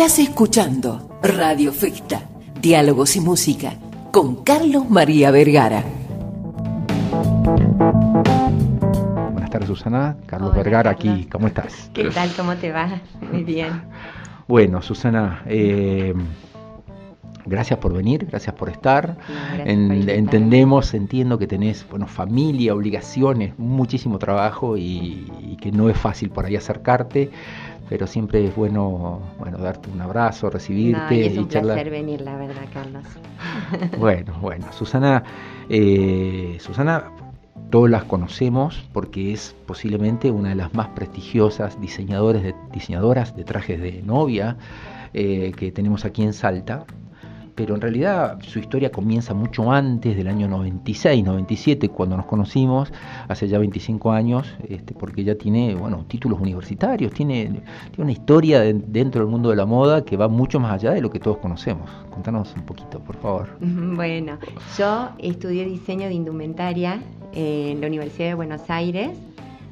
Estás escuchando Radio Festa, Diálogos y Música, con Carlos María Vergara. Buenas tardes, Susana. Carlos Vergara aquí. ¿Cómo estás? ¿Qué tal? ¿Cómo te va? Muy bien. Bueno, Susana, eh, gracias por venir, gracias por estar. entendemos, entiendo que tenés bueno, familia, obligaciones, muchísimo trabajo y, que no es fácil por ahí acercarte, pero siempre es bueno, bueno darte un abrazo, recibirte. y es un placer venir, la verdad, Carlos. bueno, bueno, Susana, eh, Susana, todos las conocemos porque es posiblemente una de las más prestigiosas diseñadores de, diseñadoras de trajes de novia eh, que tenemos aquí en Salta pero en realidad su historia comienza mucho antes del año 96, 97, cuando nos conocimos, hace ya 25 años, este, porque ella tiene bueno, títulos universitarios, tiene, tiene una historia dentro del mundo de la moda que va mucho más allá de lo que todos conocemos. Contanos un poquito, por favor. Bueno, yo estudié diseño de indumentaria en la Universidad de Buenos Aires.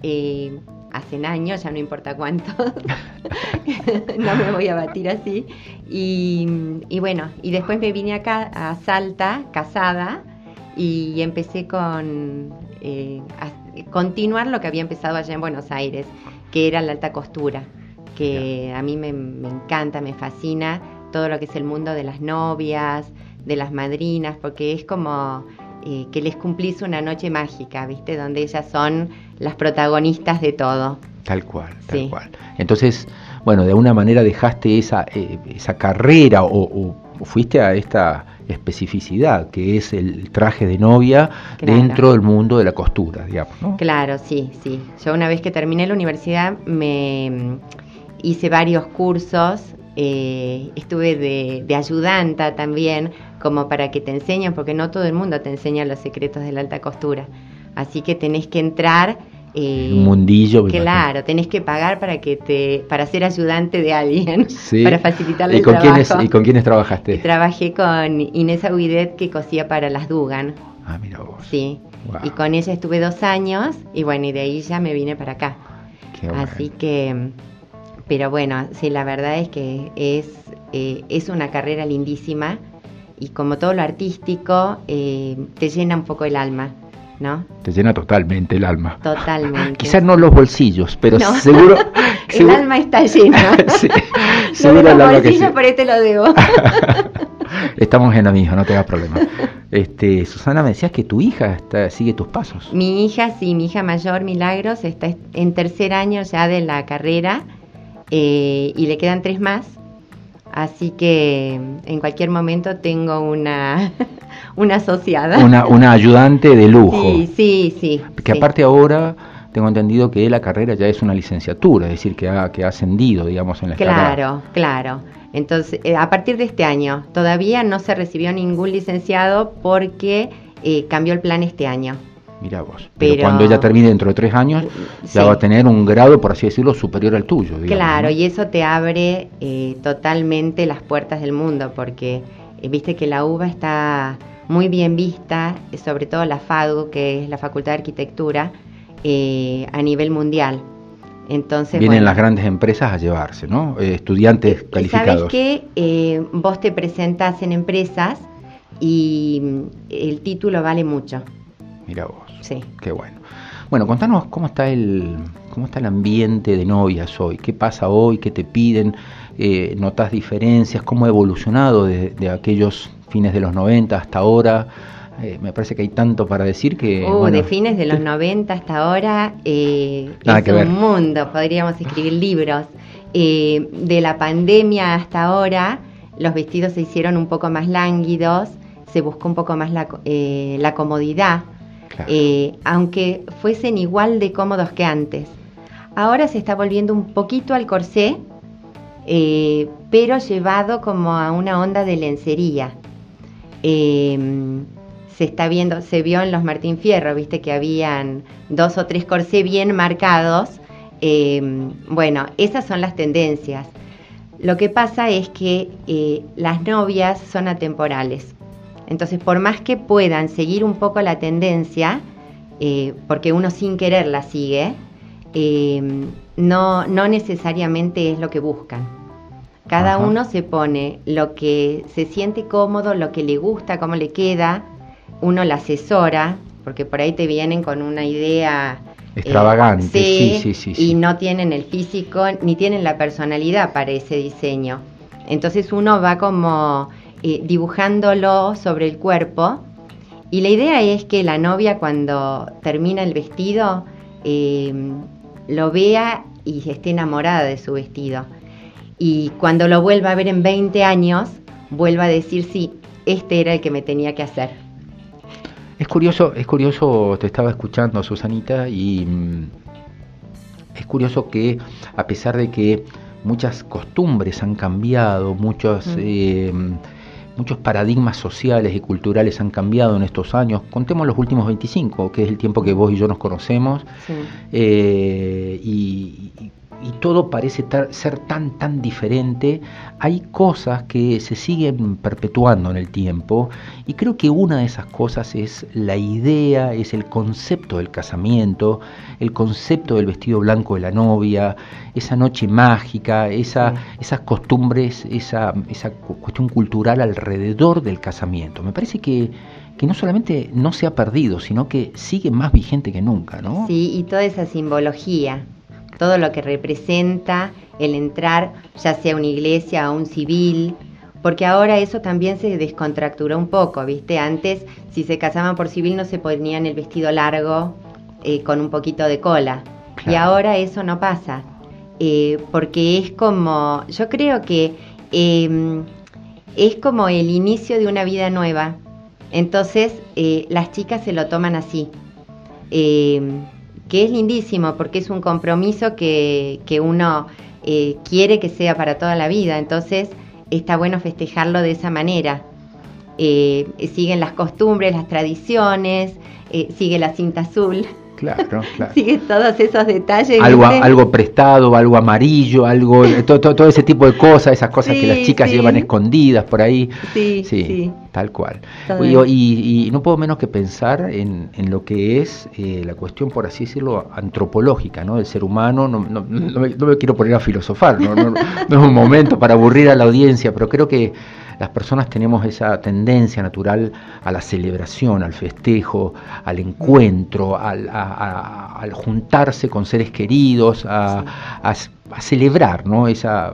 Eh, hace años, ya no importa cuánto, no me voy a batir así. Y, bueno, y después me vine acá a Salta, casada, y empecé con eh, a continuar lo que había empezado allá en Buenos Aires, que era la alta costura, que a mí me, me encanta, me fascina todo lo que es el mundo de las novias, de las madrinas, porque es como eh, que les cumplís una noche mágica, ¿viste? Donde ellas son las protagonistas de todo. Tal cual, tal cual. Entonces, bueno, de alguna manera dejaste esa, eh, esa carrera o, fuiste a esta especificidad que es el traje de novia dentro del mundo de la costura, digamos. Claro, sí, sí. Yo una vez que terminé la universidad me mm, hice varios cursos, eh, estuve de, de ayudanta también como para que te enseñen, porque no todo el mundo te enseña los secretos de la alta costura. Así que tenés que entrar eh, un mundillo. Claro, tenés que pagar para que te, para ser ayudante de alguien, para facilitarle ¿Y con Quiénes, ¿Y con quiénes trabajaste? Trabajé con Inés Aguidet que cosía para las Dugan. Ah, mira vos. Sí. Y con ella estuve dos años y bueno, y de ahí ya me vine para acá. Así que, pero bueno, sí, la verdad es que es, eh, es una carrera lindísima y como todo lo artístico, eh, te llena un poco el alma. ¿No? Te llena totalmente el alma. Totalmente. Quizás no los bolsillos, pero seguro. el alma está llena. sí, seguro los bolsillos, por ahí te lo debo. Estamos en la misma, no te problema. Este, Susana, me decías que tu hija está, sigue tus pasos. Mi hija, sí, mi hija mayor, Milagros, está en tercer año ya de la carrera eh, y le quedan tres más. Así que en cualquier momento tengo una, una asociada. Una, una ayudante de lujo. Sí, sí, sí. Que aparte ahora tengo entendido que la carrera ya es una licenciatura, es decir, que ha, que ha ascendido, digamos, en la escala. Claro, claro. Entonces, eh, a partir de este año, todavía no se recibió ningún licenciado porque eh, cambió el plan este año. Mira vos. Pero, cuando ella termine dentro de tres años, ya va a tener un grado, por así decirlo, superior al tuyo. claro, y eso te abre eh, totalmente las puertas del mundo, porque eh, viste que la UBA está muy bien vista, sobre todo la FADU, que es la Facultad de Arquitectura, eh, a nivel mundial. Entonces, Vienen las grandes empresas a llevarse, ¿no? estudiantes calificados. Sabes que vos te presentás en empresas y mm, el título vale mucho. Mira vos. Sí. Qué bueno. Bueno, contanos cómo está el cómo está el ambiente de novias hoy, qué pasa hoy, qué te piden, eh, notas diferencias, cómo ha evolucionado de, aquellos fines de los 90 hasta ahora. Eh, me parece que hay tanto para decir que... Uh, de fines de los 90 hasta ahora eh, es un mundo, podríamos escribir libros. Eh, de la pandemia hasta ahora, los vestidos se hicieron un poco más lánguidos, se buscó un poco más la, la comodidad eh, aunque fuesen igual de cómodos que antes. Ahora se está volviendo un poquito al corsé, eh, pero llevado como a una onda de lencería. Em, se está viendo, se vio en los Martín Fierro, viste que habían dos o tres corsés bien marcados. Em, bueno, esas son las tendencias. Lo que pasa es que eh, las novias son atemporales. Entonces, por más que puedan seguir un poco la tendencia, eh, porque uno sin querer la sigue, eh, no, no necesariamente es lo que buscan. Cada uno se pone lo que se siente cómodo, lo que le gusta, cómo le queda. Uno la asesora, porque por ahí te vienen con una idea eh, extravagante, sí, sí, sí, y no tienen el físico ni tienen la personalidad para ese diseño. Entonces uno va como eh, dibujándolo sobre el cuerpo y la idea es que la novia cuando termina el vestido eh, lo vea y esté enamorada de su vestido. Y cuando lo vuelva a ver en 20 años, vuelva a decir, sí, este era el que me tenía que hacer. Es curioso, es curioso, te estaba escuchando, Susanita, y mm, es curioso que a pesar de que muchas costumbres han cambiado, muchos, eh, muchos paradigmas sociales y culturales han cambiado en estos años. Contemos los últimos 25, que es el tiempo que vos y yo nos conocemos, eh, y, y todo parece ser tan, tan diferente, hay cosas que se siguen perpetuando en el tiempo y creo que una de esas cosas es la idea, es el concepto del casamiento, el concepto del vestido blanco de la novia, esa noche mágica, esa, esas costumbres, esa, esa cuestión cultural alrededor del casamiento. Me parece que que no solamente no se ha perdido, sino que sigue más vigente que nunca, ¿no? Sí, y toda esa simbología todo lo que representa el entrar ya sea a una iglesia o un civil, porque ahora eso también se descontracturó un poco, ¿viste? Antes, si se casaban por civil, no se ponían el vestido largo eh, con un poquito de cola. Y ahora eso no pasa, eh, porque es como, yo creo que em, es como el inicio de una vida nueva. Entonces, eh, las chicas se lo toman así. Que es lindísimo porque es un compromiso que, uno eh, quiere que sea para toda la vida, entonces está bueno festejarlo de esa manera. Eh, siguen las costumbres, las tradiciones, eh, sigue la cinta azul. Claro, claro. Sigue todos esos detalles. Algo, algo prestado, algo amarillo, algo, todo, todo, ese tipo de cosas, esas cosas que las chicas llevan escondidas por ahí. Sí, sí, tal cual. Y, no puedo menos que pensar en, en lo que es eh, la cuestión, por así decirlo, antropológica, ¿no? Del ser humano. No, no, no, me, no me, quiero poner a filosofar, ¿no? no es un momento para aburrir a la audiencia, pero creo que las personas tenemos esa tendencia natural a la celebración, al festejo, al encuentro, al, juntarse con seres queridos, a, celebrar, ¿no? Esa,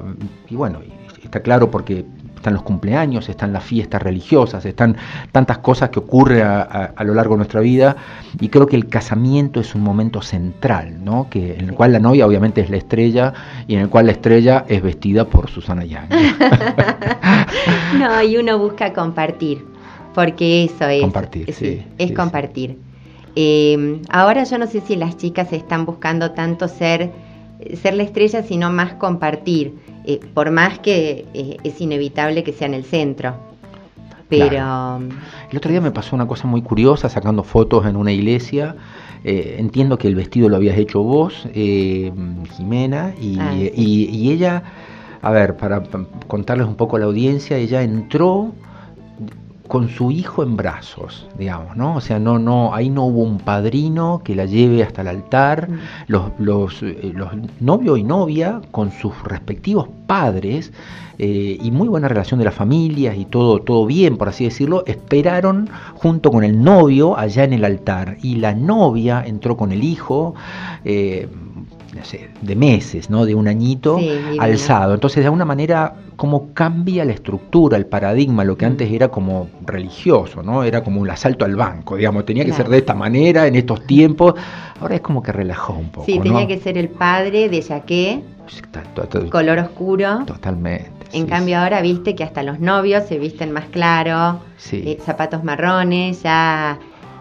y bueno, está claro porque están los cumpleaños, están las fiestas religiosas, están tantas cosas que ocurren a, lo largo de nuestra vida y creo que el casamiento es un momento central, ¿no? que, en el cual la novia obviamente es la estrella y en el cual la estrella es vestida por Susana Yang. no, y uno busca compartir, porque eso es. Compartir, sí. es compartir. Eh, ahora yo no sé si las chicas están buscando tanto ser, ser la estrella, sino más compartir eh, por más que eh, es inevitable que sea en el centro. Pero... El otro día me pasó una cosa muy curiosa sacando fotos en una iglesia. Eh, entiendo que el vestido lo habías hecho vos, Jimena, y, ah, y, ella, a ver, para contarles un poco a la audiencia, ella entró con su hijo en brazos, digamos, ¿no? O sea, no, no, ahí no hubo un padrino que la lleve hasta el altar, mm. los, los, eh, los novio y novia con sus respectivos padres eh, y muy buena relación de las familias y todo, todo bien, por así decirlo, esperaron junto con el novio allá en el altar y la novia entró con el hijo. Eh, de meses, ¿no? De un añito alzado. Entonces, de alguna manera, cómo cambia la estructura, el paradigma, lo que antes era como religioso, ¿no? Era como un asalto al banco, digamos, tenía que ser de esta manera, en estos tiempos. Ahora es como que relajó un poco. Sí, tenía que ser el padre de yaqué, color oscuro. Totalmente. En cambio, ahora viste que hasta los novios se visten más claro, eh, zapatos marrones, ya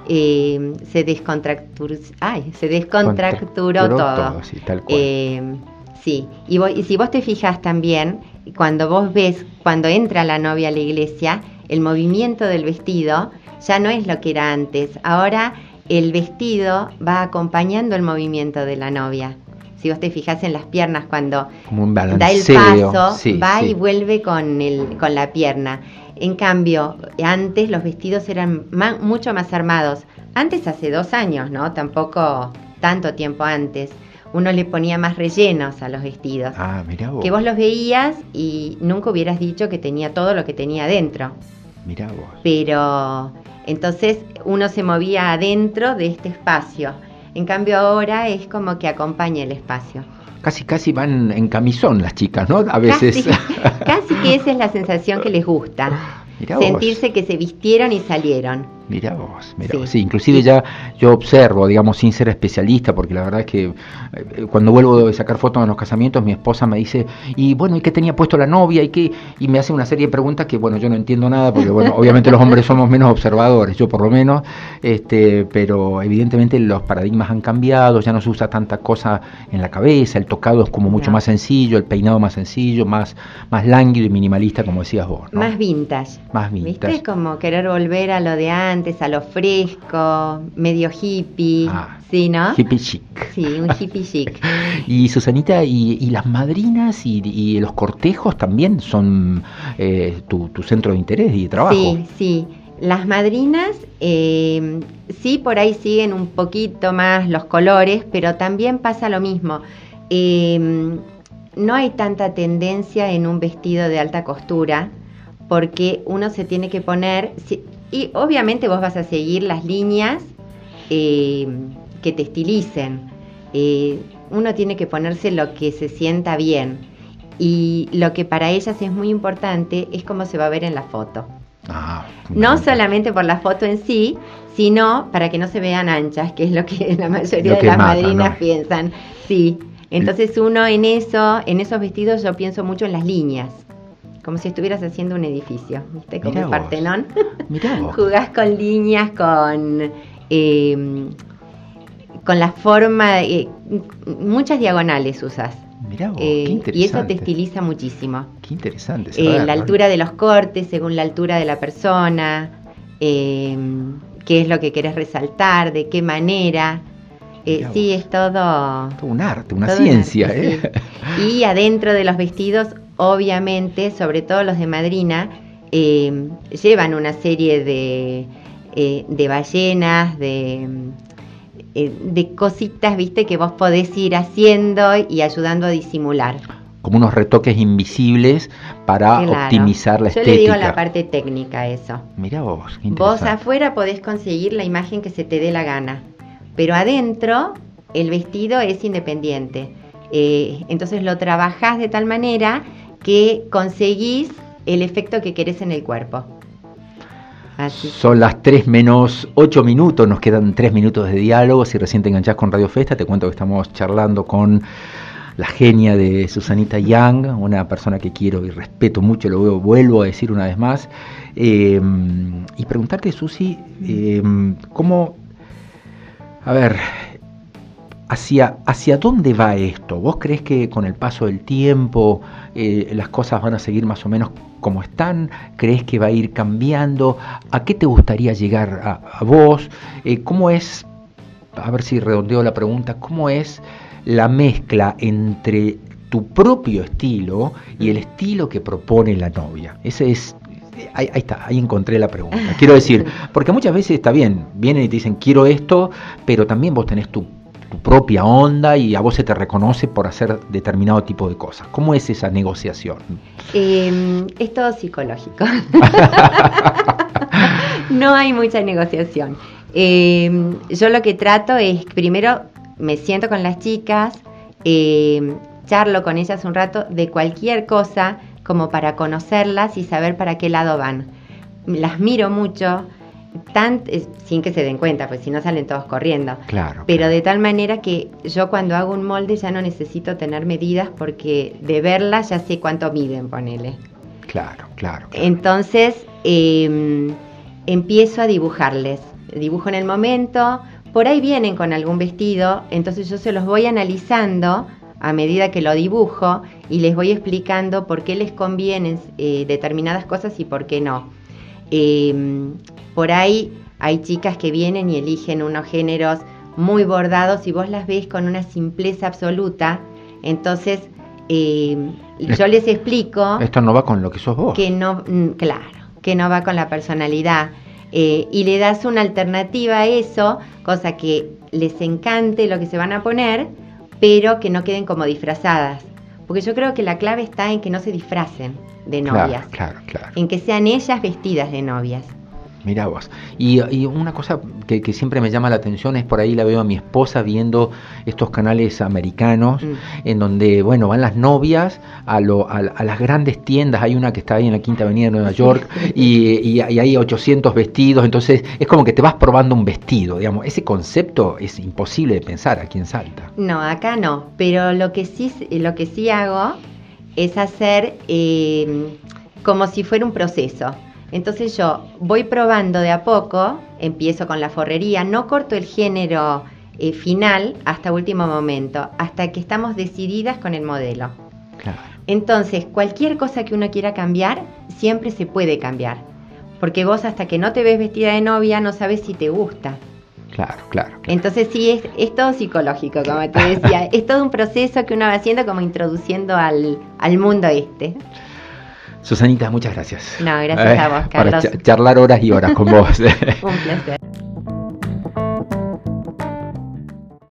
eh, se descontracturó, ay, se descontracturó todo. sí, tal cual. Eh, sí, y, y si vos te fijas también, cuando vos ves, cuando entra la novia a la iglesia, el movimiento del vestido ya no es lo que era antes. Ahora el vestido va acompañando el movimiento de la novia. Si vos te fijas en las piernas cuando da el paso, va y vuelve con, el, con la pierna. En cambio, antes los vestidos eran mucho más armados. Antes, hace dos años, ¿no? Tampoco tanto tiempo antes. uno le ponía más rellenos a los vestidos. Ah, mira vos. Que vos los veías y nunca hubieras dicho que tenía todo lo que tenía adentro. Mira vos. Pero entonces uno se movía adentro de este espacio. En cambio ahora es como que acompaña el espacio. Casi, casi van en camisón las chicas, ¿no? A veces. Casi, que esa es la sensación que les gusta. Sentirse que se vistieron y salieron. Mira vos, mira vos. Sí, inclusive ya yo observo, digamos, sin ser especialista, porque la verdad es que eh, cuando vuelvo a sacar fotos en los casamientos, mi esposa me dice, y bueno, ¿y qué tenía puesto la novia? ¿Y qué? Y me hace una serie de preguntas que, bueno, yo no entiendo nada, porque, bueno, obviamente los hombres somos menos observadores, yo por lo menos, este, pero evidentemente los paradigmas han cambiado, ya no se usa tanta cosa en la cabeza, el tocado es como mucho más sencillo, el peinado más sencillo, más, más lánguido y minimalista, como decías vos. Más vintage. Más vintage. ¿Viste? Como querer volver a lo de antes a lo fresco, medio hippie, ah, ¿sí, no? Hippie chic. Sí, un hippie chic. y Susanita, ¿y, las madrinas y, los cortejos también son eh, tu, centro de interés y de trabajo? Sí, sí. Las madrinas eh, sí por ahí siguen un poquito más los colores, pero también pasa lo mismo. Eh, no hay tanta tendencia en un vestido de alta costura porque uno se tiene que poner, y obviamente vos vas a seguir las líneas eh, que te estilicen. Eh, uno tiene que ponerse lo que se sienta bien. Y lo que para ellas es muy importante es cómo se va a ver en la foto. Ah, no solamente por la foto en sí, sino para que no se vean anchas, que es lo que la mayoría de las madrinas piensan. Sí, entonces uno en eso, en esos vestidos yo pienso mucho en las líneas como si estuvieras haciendo un edificio, ¿viste? Como el Partenón. Jugás con líneas, con, eh, con la forma, eh, muchas diagonales usas. Mirá vos, qué interesante. Eh, y eso te estiliza muchísimo. Qué interesante. la altura de los cortes, según la altura de la persona, qué es lo que querés resaltar, de qué manera. sí, es todo... todo un arte, una ciencia. Y adentro de los vestidos obviamente, sobre todo los de madrina, eh, llevan una serie de, eh, de ballenas, de, eh, de cositas, viste, que vos podés ir haciendo y ayudando a disimular. Como unos retoques invisibles para optimizar la estética. Yo le digo la parte técnica eso. Mira vos, Vos afuera podés conseguir la imagen que se te dé la gana, pero adentro el vestido es independiente. entonces lo trabajás de tal manera que conseguís el efecto que querés en el cuerpo. Son las 3 menos 8 minutos, nos quedan 3 minutos de diálogo. Si recién te enganchás con Radio Festa, te cuento que estamos charlando con la genia de Susanita Young, una persona que quiero y respeto mucho, lo vuelvo a decir una vez más. Eh, y preguntarte, Susi, eh, ¿cómo, a ver, hacia, hacia dónde va esto? ¿Vos crees que con el paso del tiempo eh, las cosas van a seguir más o menos como están? ¿Crees que va a ir cambiando? ¿A qué te gustaría llegar a, vos? Eh, ¿Cómo es, a ver si redondeo la pregunta, cómo es la mezcla entre tu propio estilo y el estilo que propone la novia? Ese es Ahí, ahí, está, ahí encontré la pregunta. Quiero decir, porque muchas veces está bien, vienen y te dicen quiero esto, pero también vos tenés tu tu propia onda y a vos se te reconoce por hacer determinado tipo de cosas. ¿Cómo es esa negociación? Em, es todo psicológico. no hay mucha negociación. Em, yo lo que trato es, primero, me siento con las chicas, em, charlo con ellas un rato de cualquier cosa como para conocerlas y saber para qué lado van. Las miro mucho, tan, sin que se den cuenta, pues si no salen todos corriendo. Claro. Pero de tal manera que yo cuando hago un molde ya no necesito tener medidas porque de verlas ya sé cuánto miden, ponele. Claro, claro. Entonces em, empiezo a dibujarles. Dibujo en el momento, por ahí vienen con algún vestido, entonces yo se los voy analizando a medida que lo dibujo y les voy explicando por qué les convienen eh, determinadas cosas y por qué no. Em, por ahí hay chicas que vienen y eligen unos géneros muy bordados y vos las ves con una simpleza absoluta. Entonces, em, yo les explico... Esto no va con lo que sos vos. Que no, mm, claro, que no va con la personalidad. Eh, y le das una alternativa a eso, cosa que les encante lo que se van a poner, pero que no queden como disfrazadas. Porque yo creo que la clave está en que no se disfracen de novias. Claro, claro, En que sean ellas vestidas de novias. Mira vos. Y, una cosa que, siempre me llama la atención es por ahí la veo a mi esposa viendo estos canales americanos mm. en donde, bueno, van las novias a, lo, a, las grandes tiendas. Hay una que está ahí en la Quinta Avenida de Nueva York y, hay 800 vestidos. Entonces es como que te vas probando un vestido, digamos. Ese concepto es imposible de pensar aquí en Salta. No, acá no. Pero lo que sí, lo que sí hago es hacer eh, como si fuera un proceso. Entonces yo voy probando de a poco, empiezo con la forrería, no corto el género eh, final hasta último momento, hasta que estamos decididas con el modelo. Entonces, cualquier cosa que uno quiera cambiar, siempre se puede cambiar. Porque vos hasta que no te ves vestida de novia no sabes si te gusta. Claro, claro. Entonces sí, es, todo psicológico, como te decía. es todo un proceso que uno va haciendo como introduciendo al, al mundo este. Susanita, muchas gracias. No, gracias a vos, Carlos. Para charlar horas y horas con vos. Un placer.